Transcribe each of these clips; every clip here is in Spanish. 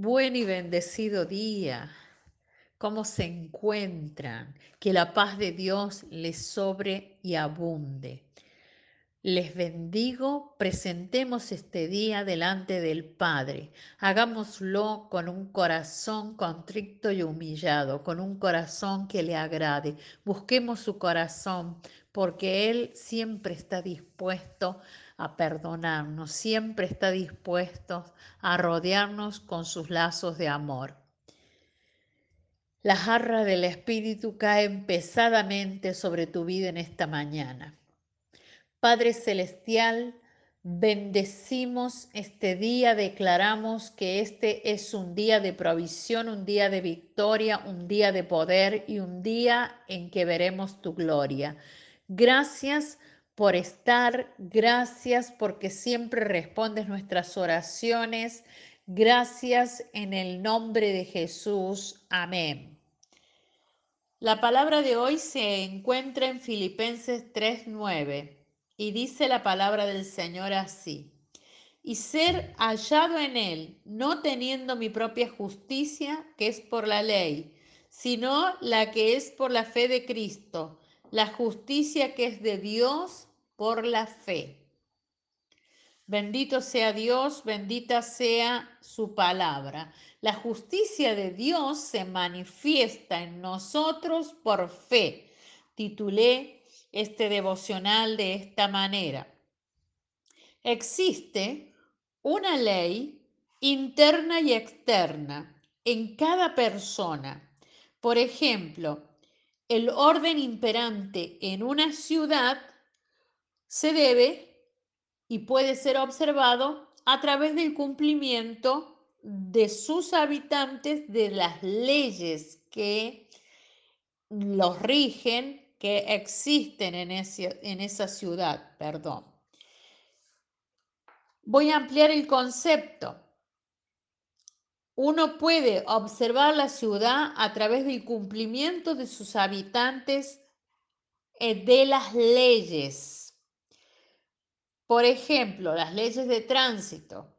Buen y bendecido día. ¿Cómo se encuentran? Que la paz de Dios les sobre y abunde. Les bendigo, presentemos este día delante del Padre. Hagámoslo con un corazón contrito y humillado, con un corazón que le agrade. Busquemos su corazón, porque Él siempre está dispuesto a perdonarnos, siempre está dispuesto a rodearnos con sus lazos de amor. Las jarras del Espíritu caen pesadamente sobre tu vida en esta mañana. Padre Celestial, bendecimos este día, declaramos que este es un día de provisión, un día de victoria, un día de poder y un día en que veremos tu gloria. Gracias por estar, gracias porque siempre respondes nuestras oraciones. Gracias en el nombre de Jesús. Amén. La palabra de hoy se encuentra en Filipenses 3:9 y dice la palabra del Señor así, y ser hallado en él, no teniendo mi propia justicia, que es por la ley, sino la que es por la fe de Cristo, la justicia que es de Dios por la fe. Bendito sea Dios, bendita sea su palabra. La justicia de Dios se manifiesta en nosotros por fe. Titulé este devocional de esta manera. Existe una ley interna y externa en cada persona. Por ejemplo, el orden imperante en una ciudad se debe y puede ser observado a través del cumplimiento de sus habitantes de las leyes que los rigen que existen en, en esa ciudad, perdón. Voy a ampliar el concepto. Uno puede observar la ciudad a través del cumplimiento de sus habitantes eh, de las leyes. Por ejemplo, las leyes de tránsito.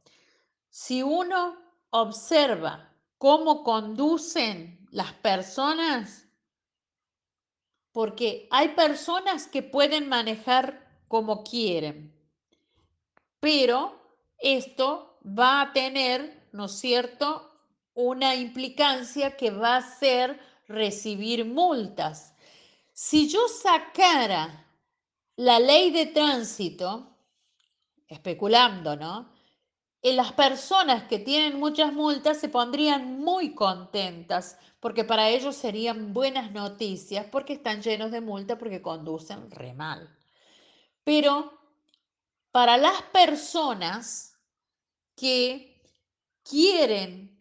Si uno observa cómo conducen las personas, porque hay personas que pueden manejar como quieren, pero esto va a tener, ¿no es cierto?, una implicancia que va a ser recibir multas. Si yo sacara la ley de tránsito, especulando, ¿no? Las personas que tienen muchas multas se pondrían muy contentas porque para ellos serían buenas noticias porque están llenos de multa porque conducen re mal. Pero para las personas que quieren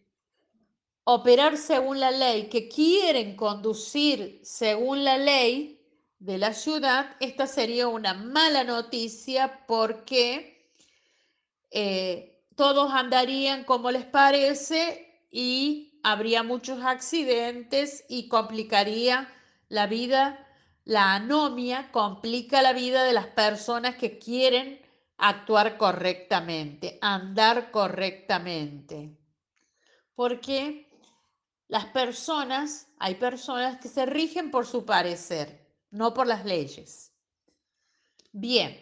operar según la ley, que quieren conducir según la ley de la ciudad, esta sería una mala noticia porque eh, todos andarían como les parece y habría muchos accidentes y complicaría la vida, la anomia complica la vida de las personas que quieren actuar correctamente, andar correctamente. Porque las personas, hay personas que se rigen por su parecer, no por las leyes. Bien,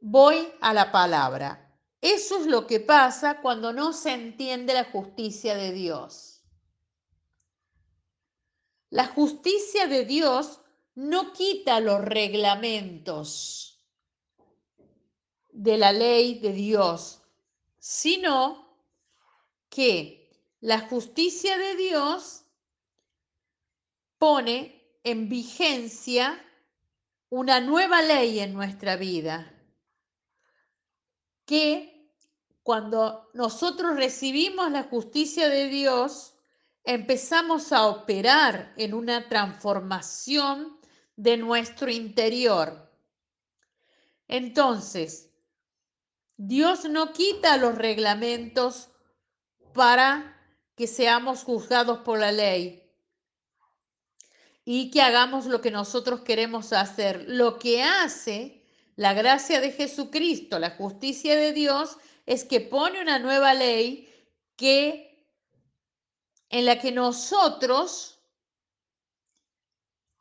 voy a la palabra. Eso es lo que pasa cuando no se entiende la justicia de Dios. La justicia de Dios no quita los reglamentos de la ley de Dios, sino que la justicia de Dios pone en vigencia una nueva ley en nuestra vida que cuando nosotros recibimos la justicia de Dios, empezamos a operar en una transformación de nuestro interior. Entonces, Dios no quita los reglamentos para que seamos juzgados por la ley y que hagamos lo que nosotros queremos hacer. Lo que hace la gracia de Jesucristo, la justicia de Dios, es que pone una nueva ley que en la que nosotros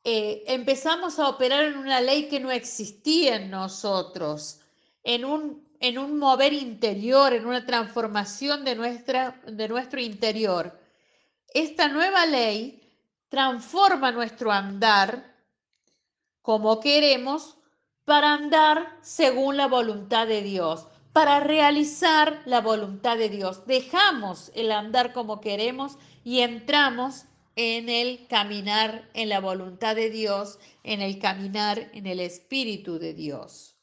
eh, empezamos a operar en una ley que no existía en nosotros, en un, en un mover interior, en una transformación de, nuestra, de nuestro interior. Esta nueva ley transforma nuestro andar como queremos para andar según la voluntad de Dios, para realizar la voluntad de Dios. Dejamos el andar como queremos y entramos en el caminar en la voluntad de Dios, en el caminar en el Espíritu de Dios.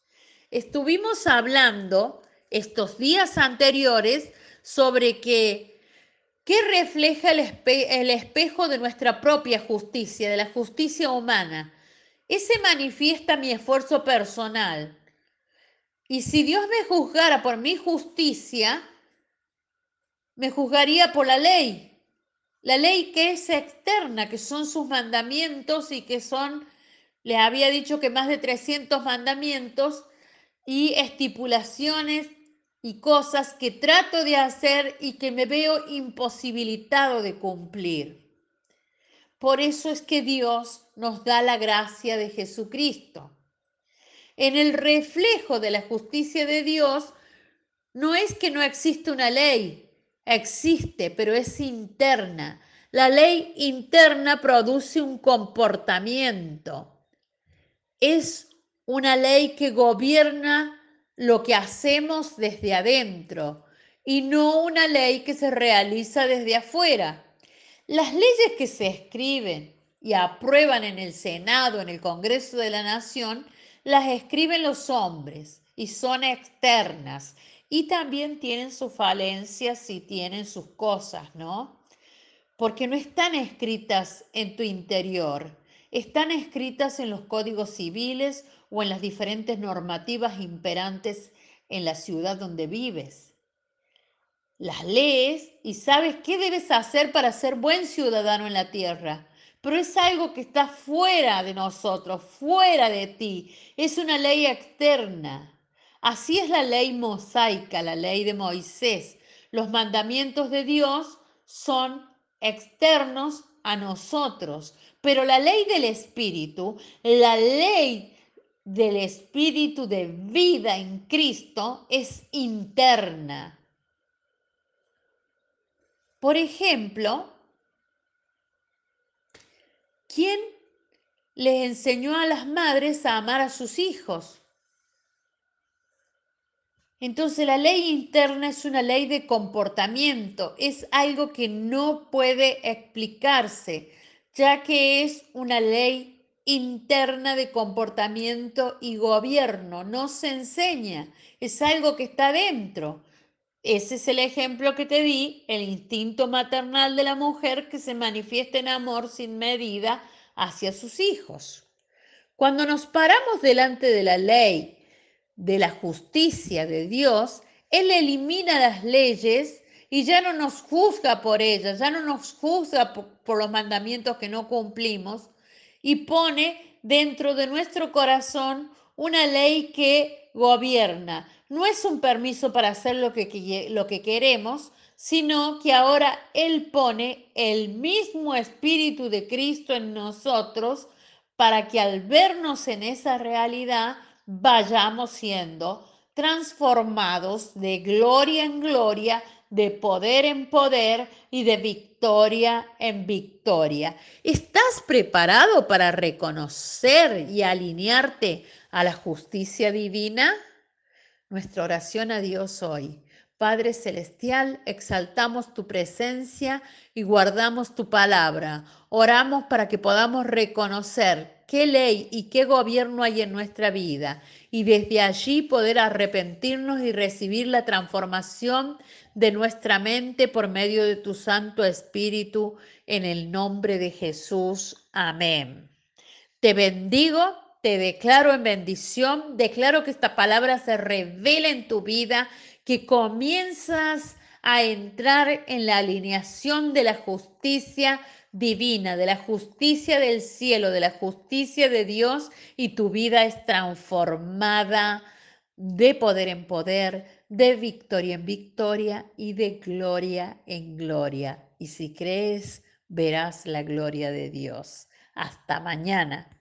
Estuvimos hablando estos días anteriores sobre ¿Qué refleja el, espejo de nuestra propia justicia, de la justicia humana? Ese manifiesta mi esfuerzo personal. Y si Dios me juzgara por mi justicia, me juzgaría por la ley. La ley que es externa, que son sus mandamientos y que son, le había dicho que más de 300 mandamientos y estipulaciones y cosas que trato de hacer y que me veo imposibilitado de cumplir. Por eso es que Dios nos da la gracia de Jesucristo. En el reflejo de la justicia de Dios, no es que no existe una ley, existe, pero es interna. La ley interna produce un comportamiento. Es una ley que gobierna lo que hacemos desde adentro y no una ley que se realiza desde afuera. Las leyes que se escriben y aprueban en el Senado, en el Congreso de la Nación, las escriben los hombres y son externas y también tienen sus falencias y tienen sus cosas, ¿no? Porque no están escritas en tu interior, están escritas en los códigos civiles o en las diferentes normativas imperantes en la ciudad donde vives las lees y sabes qué debes hacer para ser buen ciudadano en la tierra. Pero es algo que está fuera de nosotros, fuera de ti. Es una ley externa. Así es la ley mosaica, la ley de Moisés. Los mandamientos de Dios son externos a nosotros. Pero la ley del Espíritu, la ley del Espíritu de vida en Cristo es interna. Por ejemplo, ¿quién les enseñó a las madres a amar a sus hijos? Entonces la ley interna es una ley de comportamiento, es algo que no puede explicarse, ya que es una ley interna de comportamiento y gobierno, no se enseña, es algo que está dentro. Ese es el ejemplo que te di, el instinto maternal de la mujer que se manifiesta en amor sin medida hacia sus hijos. Cuando nos paramos delante de la ley, de la justicia de Dios, Él elimina las leyes y ya no nos juzga por ellas, ya no nos juzga por, los mandamientos que no cumplimos y pone dentro de nuestro corazón una ley que gobierna, no es un permiso para hacer lo que, lo que queremos, sino que ahora Él pone el mismo Espíritu de Cristo en nosotros para que al vernos en esa realidad vayamos siendo transformados de gloria en gloria, de poder en poder y de victoria en victoria. ¿Estás preparado para reconocer y alinearte a la justicia divina? Nuestra oración a Dios hoy. Padre Celestial, exaltamos tu presencia y guardamos tu palabra. Oramos para que podamos reconocer qué ley y qué gobierno hay en nuestra vida y desde allí poder arrepentirnos y recibir la transformación de nuestra mente por medio de tu Santo Espíritu en el nombre de Jesús. Amén. Te bendigo te declaro en bendición, declaro que esta palabra se revela en tu vida, que comienzas a entrar en la alineación de la justicia divina, de la justicia del cielo, de la justicia de Dios y tu vida es transformada de poder en poder, de victoria en victoria y de gloria en gloria. Y si crees, verás la gloria de Dios. Hasta mañana.